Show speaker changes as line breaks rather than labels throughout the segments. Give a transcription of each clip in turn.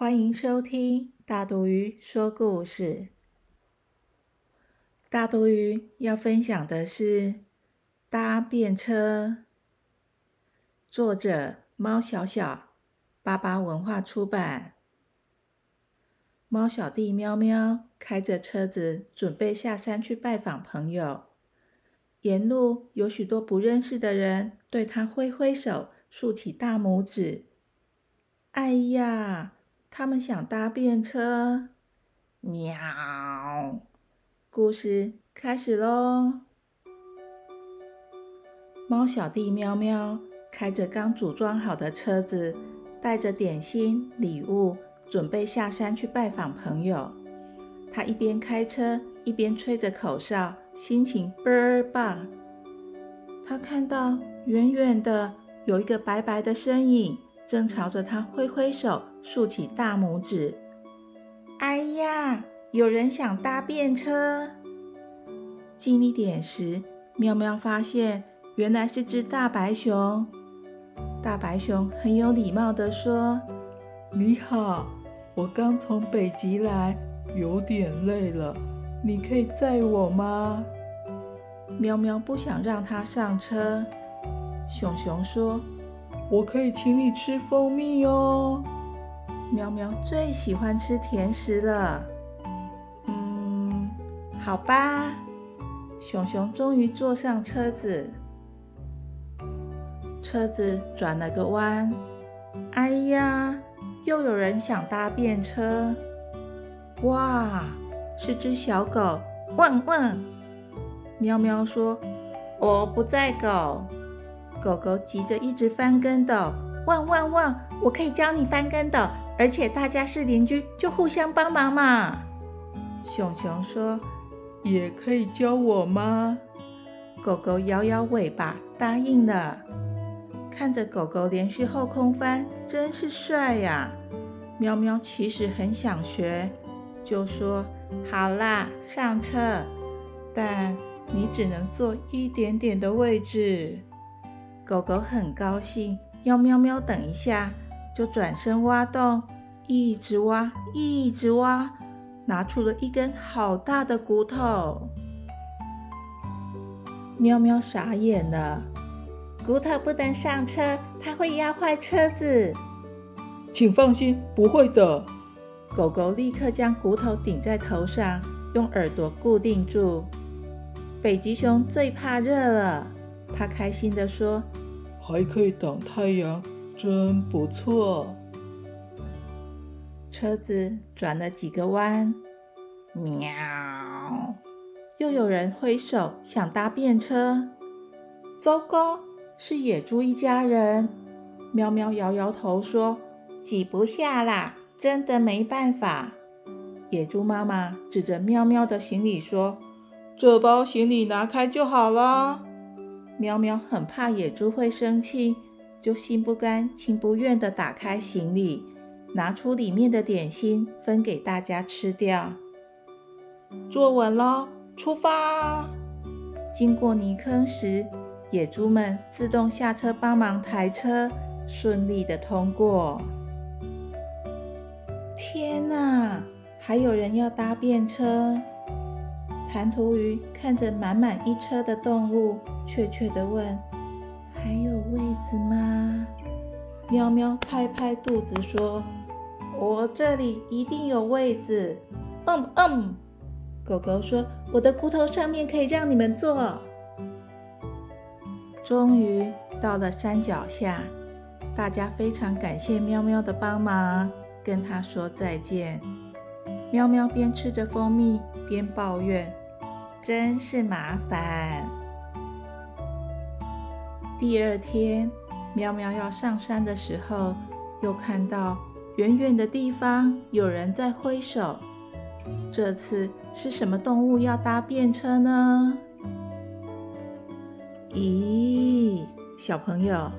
欢迎收听大肚鱼说故事。大肚鱼要分享的是《搭便车》，作者猫小小，巴巴文化出版。猫小弟喵喵开着车子，准备下山去拜访朋友。沿路有许多不认识的人，对他挥挥手。竖起大拇指，哎呀！他们想搭便车，喵！故事开始喽。猫小弟喵喵开着刚组装好的车子，带着点心礼物，准备下山去拜访朋友。他一边开车，一边吹着口哨，心情倍儿棒。他看到远远的。有一个白白的身影，正朝着他挥挥手，竖起大拇指。哎呀，有人想搭便车！近一点时，喵喵发现原来是只大白熊。大白熊很有礼貌地说：“
你好，我刚从北极来，有点累了，你可以载我吗？”
喵喵不想让它上车。熊熊说：“
我可以请你吃蜂蜜哦。”
喵喵最喜欢吃甜食了。嗯，好吧。熊熊终于坐上车子，车子转了个弯。哎呀，又有人想搭便车！哇，是只小狗！汪汪！喵喵说：“我不载狗。”狗狗急着一直翻跟斗，汪汪汪！我可以教你翻跟斗，而且大家是邻居，就互相帮忙嘛。熊熊说：“
也可以教我吗？”
狗狗摇摇尾巴答应了。看着狗狗连续后空翻，真是帅呀！喵喵其实很想学，就说：“好啦，上车，但你只能坐一点点的位置。”狗狗很高兴，要喵喵等一下，就转身挖洞，一直挖，一直挖，拿出了一根好大的骨头。喵喵傻眼了，骨头不能上车，它会压坏车子。
请放心，不会的。
狗狗立刻将骨头顶在头上，用耳朵固定住。北极熊最怕热了。它开心地说：“
还可以挡太阳，真不错。”
车子转了几个弯，喵！又有人挥手想搭便车。糟糕，是野猪一家人。喵喵摇摇头说：“挤不下啦，真的没办法。”野猪妈妈指着喵喵的行李说：“
这包行李拿开就好了。”
喵喵很怕野猪会生气，就心不甘情不愿地打开行李，拿出里面的点心分给大家吃掉。坐稳喽，出发！经过泥坑时，野猪们自动下车帮忙抬车，顺利地通过。天哪，还有人要搭便车！弹涂鱼看着满满一车的动物，怯怯地问：“还有位子吗？”喵喵拍拍肚子说：“我这里一定有位子。”嗯嗯，狗狗说：“我的骨头上面可以让你们坐。”终于到了山脚下，大家非常感谢喵喵的帮忙，跟他说再见。喵喵边吃着蜂蜜边抱怨。真是麻烦。第二天，喵喵要上山的时候，又看到远远的地方有人在挥手。这次是什么动物要搭便车呢？咦，小朋友，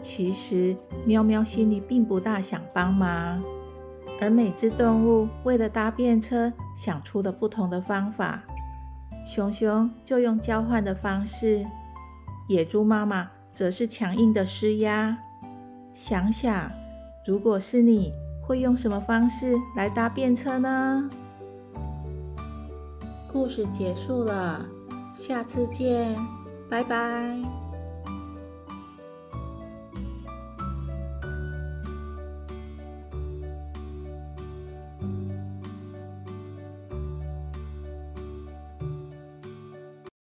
其实喵喵心里并不大想帮忙，而每只动物为了搭便车，想出了不同的方法。熊熊就用交换的方式，野猪妈妈则是强硬的施压。想想，如果是你，会用什么方式来搭便车呢？故事结束了，下次见，拜拜。